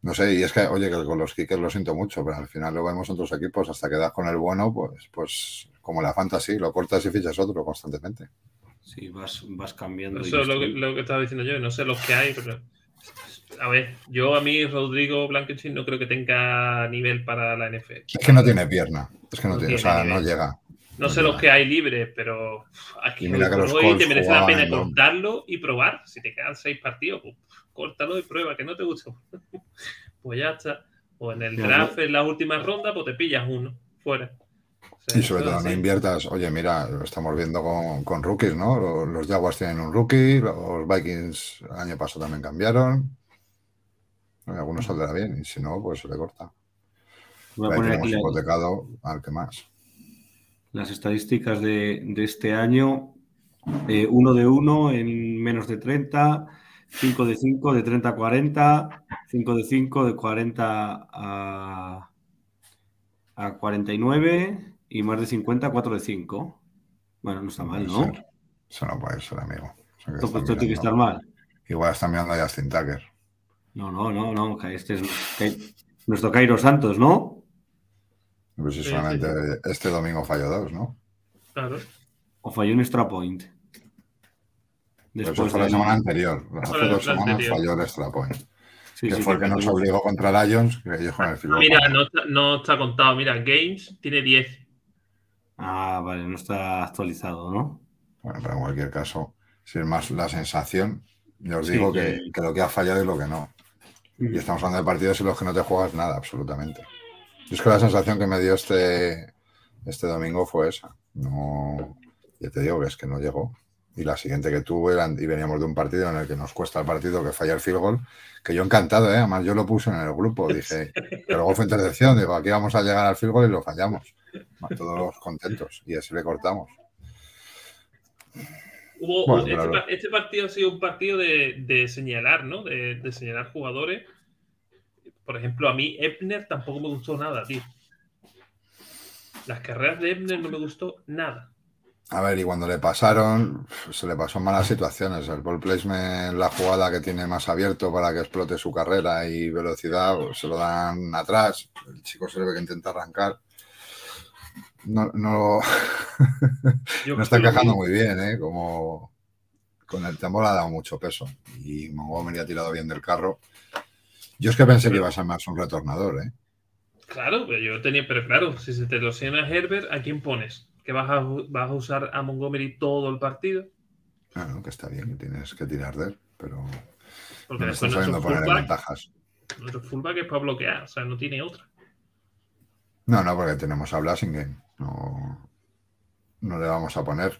no sé, y es que, oye, que con los kickers lo siento mucho, pero al final lo vemos en otros equipos, hasta que das con el bueno, pues, pues como la fantasy, lo cortas y fichas otro constantemente. Sí, vas, vas cambiando. Eso es lo, que, lo que estaba diciendo yo, no sé los que hay, pero. A ver, yo a mí Rodrigo Blankenship no creo que tenga nivel para la NFL. Es que no tiene pierna, es que no, tiene, o sea, no llega. No, sé los que hay libres, pero aquí mira que los te merece la pena cortarlo y probar. Si te quedan seis partidos, pues córtalo y prueba, que no te gusta. (laughs) pues ya está. O en el draft, en las últimas rondas, pues te pillas uno fuera. Y sobre todo no inviertas, oye, mira, lo estamos viendo con, rookies, ¿no? Los, Jaguars tienen un rookie, los Vikings el año pasado también cambiaron. Algunos saldrá bien, y si no, pues se le corta. Voy a poner hipotecado al que más. Las estadísticas de, este año, eh, uno de uno en menos de 30, 5 de 5, de 30 a 40, 5 de 5, de 40 a, a 49 y más de 50, 4 de 5. Bueno, no está mal, ¿no? Eso no puede ser, amigo. Esto, tiene que estar mal. Igual está mirando a Justin Tucker. No, no, no, no. Este es nuestro Cairo Santos, ¿no? Pues si solamente este domingo falló dos, ¿no? Claro. O falló un extra point. Después eso fue la semana anterior. Hace dos semanas falló el extra point. que fue el que nos obligó contra Lions, que ellos con el filo. Mira, no está, contado. Mira, Games tiene 10. Ah, vale, no está actualizado, ¿no? Bueno, pero en cualquier caso, si es más la sensación, yo os digo que, lo que ha fallado es lo que no. Y estamos hablando de partidos en los que no te juegas nada, absolutamente. es que la sensación que me dio este, este domingo fue esa. No, ya te digo que es que no llegó y la siguiente que tuve, y veníamos de un partido en el que nos cuesta el partido que falla el field goal, que yo encantado, ¿eh? además yo lo puse en el grupo, (laughs) dije, pero luego fue intercepción, digo, aquí vamos a llegar al field goal y lo fallamos. Todos contentos y así le cortamos. Este, este, partido ha sido un partido de, señalar, ¿no? De, de, señalar jugadores. Por ejemplo, a mí Ebner tampoco me gustó nada, tío. Las carreras de Ebner no me gustó nada. A ver, y cuando le pasaron, se le pasó malas situaciones. El ball placement, la jugada que tiene más abierto para que explote su carrera y velocidad, pues, se lo dan atrás. El chico se le ve que intenta arrancar. No, no, (laughs) no está encajando muy bien, ¿eh? Como con el temor ha dado mucho peso. Y Montgomery ha tirado bien del carro. Yo es que pensé que iba a ser más un retornador, ¿eh? Claro, pero yo tenía, pero claro, si se te lo a Herbert, ¿a quién pones? Que vas a, vas a usar a Montgomery todo el partido. Claro, que está bien, tienes que tirar de él, pero. Porque no después nuestro fullback, ventajas. nuestro fullback es para bloquear, o sea, no tiene otra. No, no, porque tenemos a Blasingen. No, no le vamos a poner.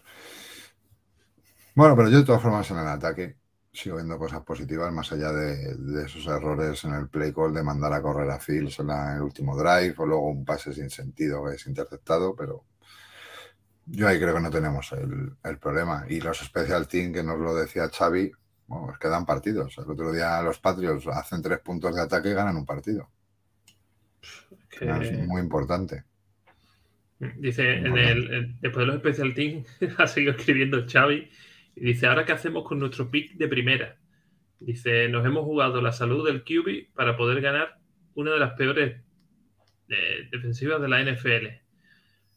Bueno, pero yo de todas formas en el ataque sigo viendo cosas positivas más allá de, de esos errores en el play call de mandar a correr a Fields en, la- en el último drive o luego un pase sin sentido que es interceptado, pero yo ahí creo que no tenemos el, el problema. Y los special team que nos lo decía Xavi, bueno, es que dan partidos. El otro día los Patriots hacen tres puntos de ataque y ganan un partido. Que- Es muy importante. Dice, en Bueno. el, en- después de los Special Teams, (laughs) ha seguido escribiendo Xavi y dice, ¿ahora qué hacemos con nuestro pick de primera? Dice, nos hemos jugado la salud del QB para poder ganar una de las peores eh, defensivas de la NFL.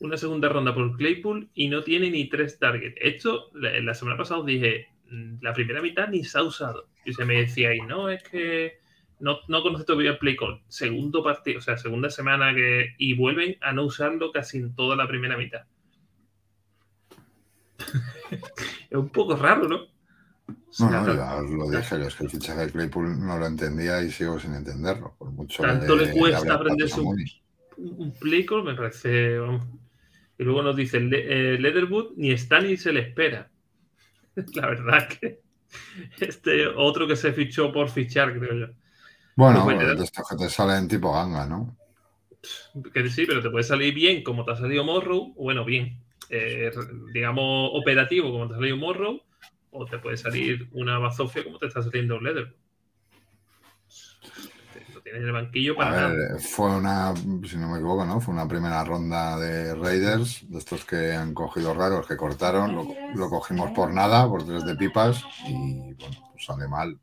Una segunda ronda por Claypool y no tiene ni tres targets. Esto, la, la semana pasada os dije, mm, la primera mitad ni se ha usado. Y se me decía, y no, es que no, no conoce todavía el play call. Segundo partido, o sea, segunda semana que. Y vuelven a no usarlo casi en toda la primera mitad. (laughs) es un poco raro, ¿no? O sea, No, no, ya os lo dije, es que el fichaje de Claypool no lo entendía y sigo sin entenderlo. Por mucho Tanto que le cuesta aprenderse un- un un play call me parece. vamos. Y luego nos dice Le- eh, Leatherwood ni está ni se le espera. (laughs) La verdad que este otro que se fichó por fichar, creo yo. Bueno, Pues, de estos que te salen tipo ganga, ¿no? Que sí, pero te puede salir bien como te ha salido Morrow, o bueno, bien, eh, digamos operativo como te ha salido Morrow, o te puede salir una bazofia como te está saliendo un Leatherwood. Tienes en el banquillo para nada. ver, fue una, si no me equivoco, ¿no? Fue una primera ronda de Raiders, de estos que han cogido raros, que cortaron, lo, lo cogimos por nada, por tres de pipas, y bueno, pues sale mal.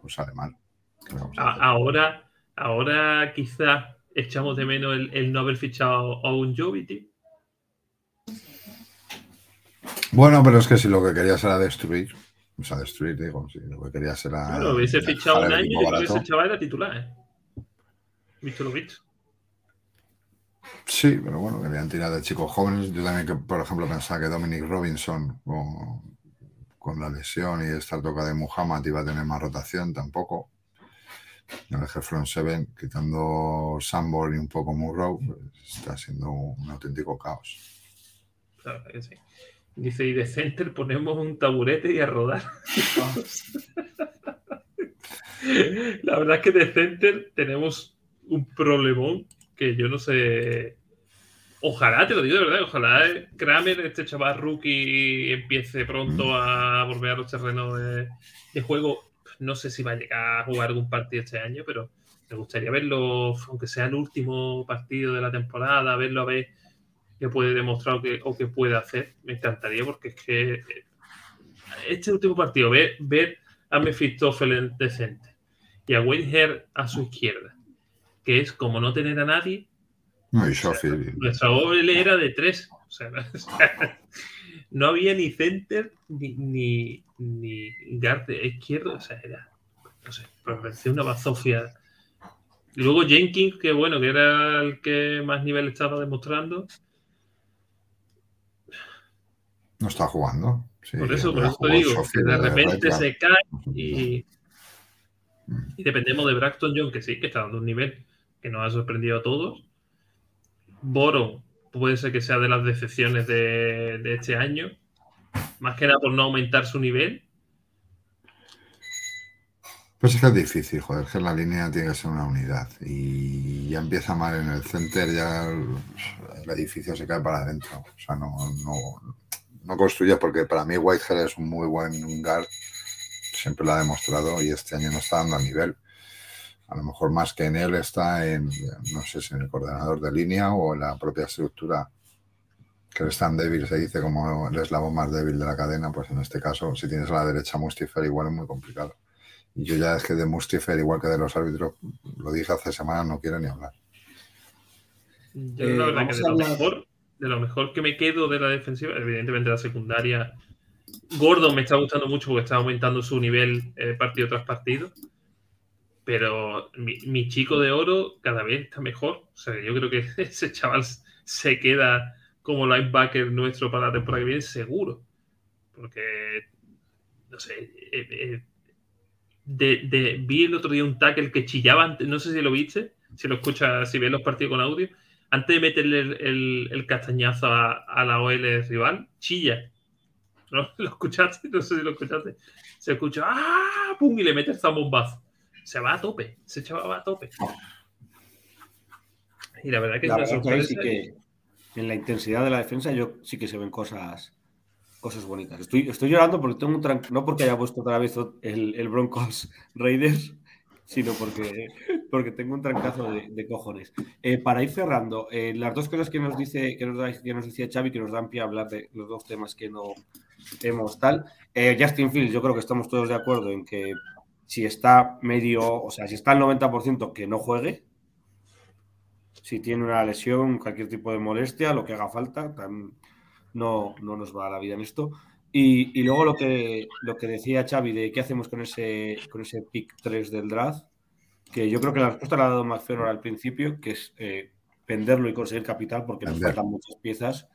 Pues sale mal. Ahora, ahora quizás echamos de menos el, el no haber fichado a un Jovity. Bueno, pero es que si lo que querías era destruir, o sea, destruir, digo, si lo que querías era. Claro, hubiese fichado un año y ese chaval era titular. ¿eh? Visto. Sí, pero bueno, querían tirar de chicos jóvenes. Yo también, que, por ejemplo, pensaba que Dominic Robinson, con, con la lesión y esta toca de Muhammad, iba a tener más rotación, tampoco. El eje front seven, quitando Sambor y un poco Murrow, pues, está siendo un auténtico caos. La verdad que sí. Dice, y de center ponemos un taburete y a rodar. (laughs) La verdad es que de center tenemos un problemón que yo no sé. Ojalá, te lo digo de verdad, ojalá Kramer, este chaval rookie, empiece pronto a volver a los terrenos de, de juego. No sé si va a llegar a jugar algún partido este año, pero me gustaría verlo, aunque sea el último partido de la temporada, verlo a ver qué puede demostrar o qué, o qué puede hacer. Me encantaría porque es que eh, este último partido, ver, ver a Mephistopheles decente y a Wayne Hare a su izquierda, que es como no tener a nadie, No, y Schofield. (laughs) nuestra OL era de tres. (laughs) O sea, no había ni center ni, ni, ni guard de izquierdo. O sea, era, no sé, me parecía una bazofia. Y luego Jenkins, que bueno, que era el que más nivel estaba demostrando. No está jugando. Sí, Por eso, por eso te digo, que de de repente se cae y, y dependemos de Braxton John, que sí, que está dando un nivel que nos ha sorprendido a todos. Boro puede ser que sea de las decepciones de, este año, más que nada por no aumentar su nivel. Pues es que es difícil, joder, que la línea tiene que ser una unidad y ya empieza mal en el center, ya el, el edificio se cae para adentro. O sea, no, no, no construyes porque para mí Whitehead es un muy buen guard, siempre lo ha demostrado y este año no está dando a nivel. A lo mejor más que en él está en, no sé si en el coordenador de línea o en la propia estructura, que es tan débil, se dice como el eslabón más débil de la cadena, pues en este caso, si tienes a la derecha Mustifer, igual es muy complicado. Y yo ya es que de Mustifer, igual que de los árbitros, lo dije hace semanas, no quiero ni hablar. Yo Eh, la verdad que lo, mejor, de lo mejor que me quedo de la defensiva, evidentemente la secundaria. Gordon me está gustando mucho porque está aumentando su nivel eh, partido tras partido. Pero mi, chico de oro cada vez está mejor. O sea, yo creo que (laughs) ese chaval se queda como linebacker nuestro para la temporada que viene, seguro. Porque, no sé, eh, eh, vi el otro día un tackle que chillaba, no sé si lo viste, si lo escuchas, si ves los partidos con audio, antes de meterle el, castañazo a, la OL rival, chilla. (laughs) ¿Lo escuchaste? No sé si lo escuchaste. Se escucha, ¡ah! ¡Pum! Y le mete el zambombazo. Se va a tope. Ese chaval va a tope. Y la verdad que La es una verdad que sí en la intensidad de la defensa yo sí que se ven cosas, cosas bonitas. Estoy, estoy llorando porque tengo un tran- no porque haya puesto otra vez el, el Broncos (laughs) Raiders, sino porque, porque tengo un trancazo de, de cojones. Eh, para ir cerrando, eh, las dos cosas que nos dice, que nos, da- que nos decía Xavi, que nos dan pie a hablar de los dos temas que no hemos tal. Eh, Justin Fields, yo creo que estamos todos de acuerdo en que si está medio, o sea, si está al 90% que no juegue, si tiene una lesión, cualquier tipo de molestia, lo que haga falta, no, no nos va a la vida en esto. Y, y luego lo que, lo que decía Xavi de qué hacemos con ese, con ese pick 3 del draft, que yo creo que la respuesta la ha dado McFerron al principio, que es eh, venderlo y conseguir capital, porque nos faltan muchas piezas,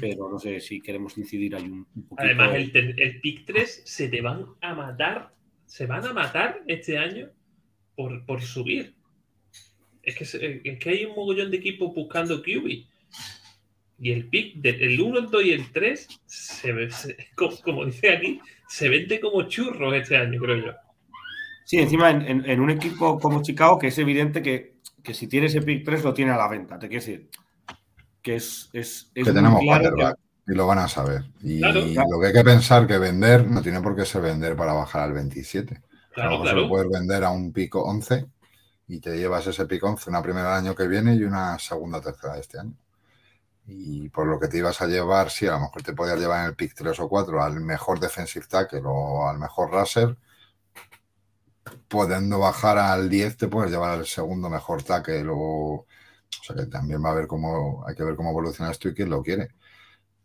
pero no sé si queremos incidir ahí un, un poquito. Además, el, el pick 3 se te van a matar. Se van a matar este año por, por subir. Es que, se- es que hay un mogollón de equipos buscando QB. Y el pick del 1, el 2 y el 3, se se- (laughs) como, como dice aquí, se vende como churros este año, creo yo. Sí, encima en, en- en un equipo como Chicago, que es evidente que, que si tiene ese pick 3 lo tiene a la venta. Te quiero decir que es, es, es que muy tenemos claro y lo van a saber. Y Claro. lo que hay que pensar que vender no tiene por qué ser vender para bajar al 27. a lo Claro, mejor se claro. lo puedes vender a un pico 11 y te llevas ese pico 11 una primera el año que viene y una segunda tercera este año. Y por lo que te ibas a llevar, sí, a lo mejor te podías llevar en el pick 3 o 4 al mejor defensive tackle o al mejor rusher. Pudiendo bajar al 10 te puedes llevar al segundo mejor tackle o... O sea que también va a ver cómo, hay que ver cómo evoluciona esto y quién lo quiere.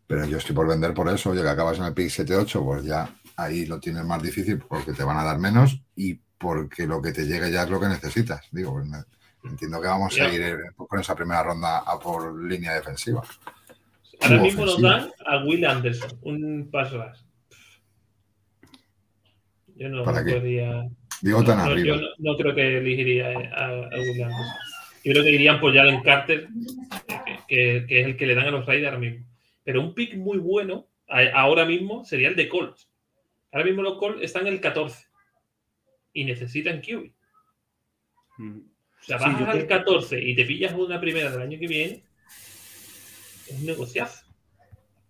Pero yo estoy por vender por eso, oye, que acabas en el pick 7-8, pues ya ahí lo tienes más difícil porque te van a dar menos y porque lo que te llegue ya es lo que necesitas. Digo, pues me- entiendo que vamos a ir eh, con esa primera ronda a por línea defensiva. Ahora mismo nos dan a Will Anderson, un paso más. Yo no ¿Para qué? podría. Digo tan no, arriba. Yo no, no creo que elegiría a, a Will Anderson. Yo creo que irían por Jalen Carter, eh, que, que es el que le dan a los Raiders ahora mismo. Pero un pick muy bueno a- ahora mismo sería el de Colts. Ahora mismo los Colts están en el 14 y necesitan QB. Mm. O sea, bajas al creo- 14 y te pillas una primera del año que viene, es un negociazo.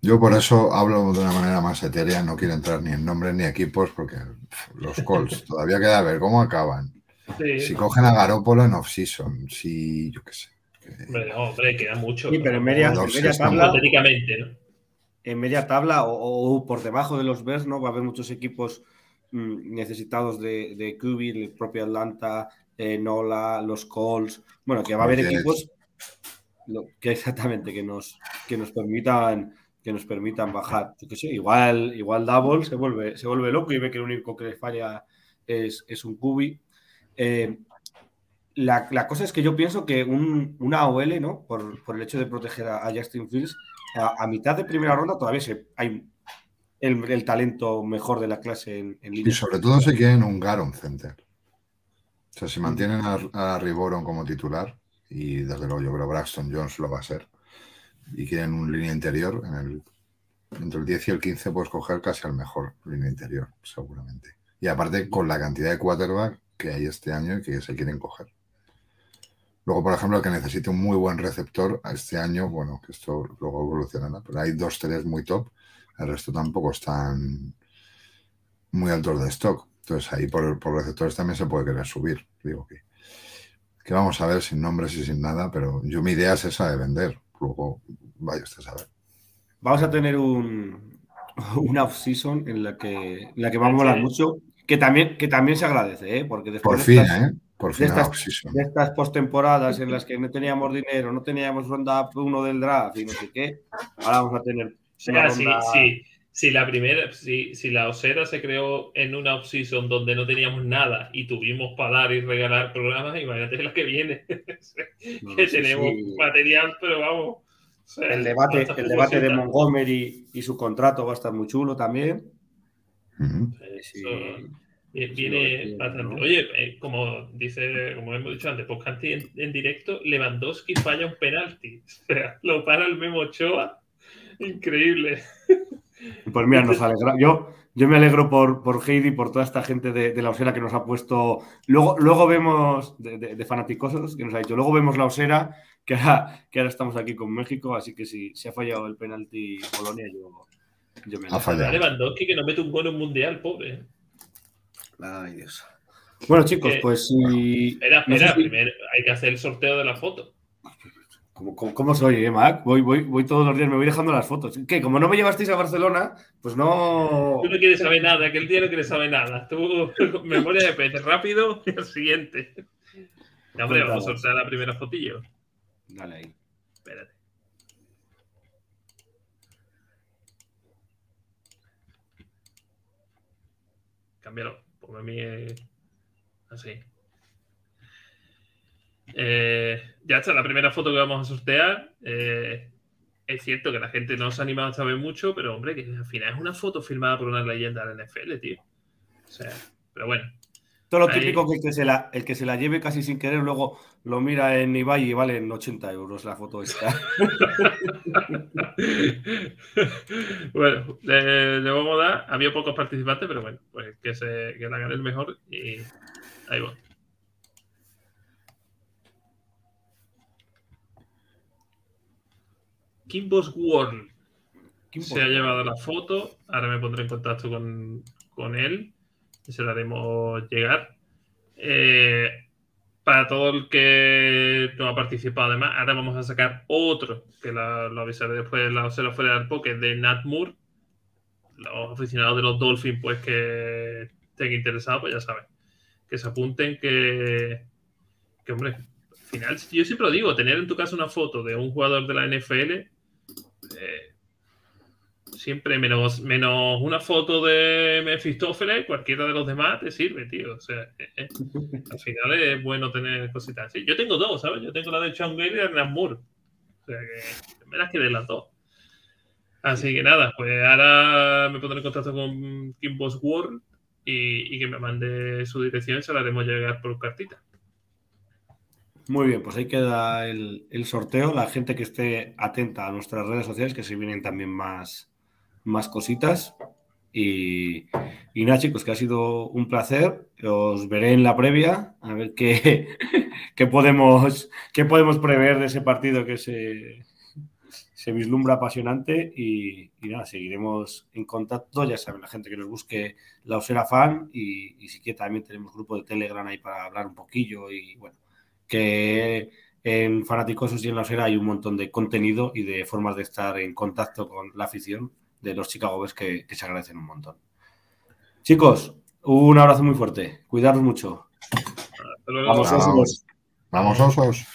Yo por eso hablo de una manera más etérea, no quiero entrar ni en nombres ni equipos porque pff, los Colts todavía queda ver cómo acaban. Sí, Si cogen a Garópolo en off-season, si yo qué sé. Hombre, no, hombre, queda mucho. Sí, pero en media, Los en media tabla, Hipotéticamente, ¿no? en media tabla o, o por debajo de los Bears, ¿no? Va a haber muchos equipos mm, necesitados de, de QB, el propio Atlanta, eh, Nola, los Colts. Bueno, que va a haber equipos lo- que exactamente que nos, que nos permitan que nos permitan bajar. Yo qué sé, igual, igual Double se vuelve, se vuelve loco y ve que el único que le falla es, es un QB. Eh, la, la cosa es que yo pienso que un, una OL, ¿no? Por, por el hecho de proteger a, a Justin Fields, a, a mitad de primera ronda todavía se, hay el, el talento mejor de la clase en, en Y línea. sobre todo si quieren un Garon Center. O sea, si mantienen a, a Riboron como titular, y desde luego yo creo que Braxton Jones lo va a ser, y quieren un línea interior, en el, entre el 10 y el 15 puedes coger casi al mejor línea interior, seguramente. Y aparte con la cantidad de quarterback que hay este año y que se quieren coger. Luego, por ejemplo, el que necesite un muy buen receptor este año, bueno, que esto luego evolucionará, pero hay dos, tres muy top, el resto tampoco están muy altos de stock. Entonces ahí por, por receptores también se puede querer subir. Digo que, que vamos a ver sin nombres y sin nada, pero yo mi idea es esa de vender. Luego vaya usted a saber. Vamos a tener un, una off-season en la que, en la que va a molar mucho, que también, que también se agradece, ¿eh? porque después Por de fin, estas- ¿eh? Por fin, estas- de estas postemporadas en las que no teníamos dinero, no teníamos ronda uno del draft y no sé qué, ahora vamos a tener O una sea, si, ronda- si, si la primera, si, si la Osera se creó en una off-season donde no teníamos nada y tuvimos para dar y regalar programas, imagínate la que viene. (laughs) No, que sí, tenemos sí. material, pero vamos. o sea, El debate, el debate de Montgomery y su contrato va a estar muy chulo también. Eh, sí. Eso- Eh, viene bastante. Oye, eh, como dice, como hemos dicho antes, podcast en, en, directo, Lewandowski falla un penalti. (laughs) O sea, lo para el Memo Ochoa. Increíble. Pues mira, nos (laughs) alegra. Yo, yo me alegro por, por Heidi, por toda esta gente de, de la osera que nos ha puesto. Luego, luego vemos, de, de, de, fanaticosos, que nos ha dicho, luego vemos la osera, que ahora, que ahora estamos aquí con México, así que si se ha fallado el penalti Polonia, yo, yo me Ha fallado. Lewandowski que no mete un gol en un mundial, pobre. Ay, Dios. Bueno, chicos, Eh, pues si. Espera, no sé espera, si- primero hay que hacer el sorteo de la foto. ¿Cómo, cómo- cómo soy, eh, Mac? Voy, voy, voy todos los días, me voy dejando las fotos. ¿Qué? Como no me llevasteis a Barcelona, pues no. Tú no quieres saber nada, aquel día no quieres saber nada. Tú, (laughs) memoria de pez, rápido (laughs) y el siguiente. Ya, hombre, vamos a sortear la primera fotillo. Dale ahí. Espérate. Cámbialo. Ponme a mí eh, así. Eh, ya está, la primera foto que vamos a sortear. eh, es cierto que la gente no se ha animado esta vez mucho, pero hombre, que al final es una foto firmada por una leyenda de la NFL, tío. O sea, pero bueno. Todo lo Ahí. típico que el que, se la, el que se la lleve casi sin querer, luego lo mira en Ibai y vale en 80 euros la foto esta. (laughs) bueno, le, le vamos a dar. Había pocos participantes, pero bueno, pues que, se, que la gane el mejor y ahí va. Kimbos World se ha llevado la foto. Ahora me pondré en contacto con, con él y se la haremos llegar. Eh, para todo el que no ha participado, además, ahora vamos a sacar otro que lo avisaré después, la se lo fuera del poker de Nat Moore. Los aficionados de los Dolphins, pues que estén interesados, pues ya saben. Que se apunten que, que hombre, al final, yo siempre lo digo, tener en tu casa una foto de un jugador de la NFL, eh, siempre menos, menos una foto de Mephistófeles, cualquiera de los demás te sirve, tío. O sea, eh, eh, (laughs) al final es bueno tener cositas así. Yo tengo dos, ¿sabes? Yo tengo la de Sean Gale y la de Hernán Moore. O sea que me las quedé las dos. Así que nada, pues ahora me pondré en contacto con Kim Boss World y, y que me mande su dirección se la haremos llegar por cartita. Muy bien, pues ahí queda el, el sorteo. La gente que esté atenta a nuestras redes sociales, que se vienen también más, más cositas. Y, y nada, chicos, que ha sido un placer. Os veré en la previa a ver qué, (laughs) qué, podemos, qué podemos prever de ese partido que se, se vislumbra apasionante. Y, nada, seguiremos en contacto. Ya saben, la gente que nos busque la Osera Fan. Y, y si también tenemos grupo de Telegram ahí para hablar un poquillo. Y bueno que en Fanaticosos y en la Osera hay un montón de contenido y de formas de estar en contacto con la afición de los Chicago Bears que, que se agradecen un montón. Chicos, un abrazo muy fuerte. Cuidaros mucho. Vamos. osos. Vamos, osos.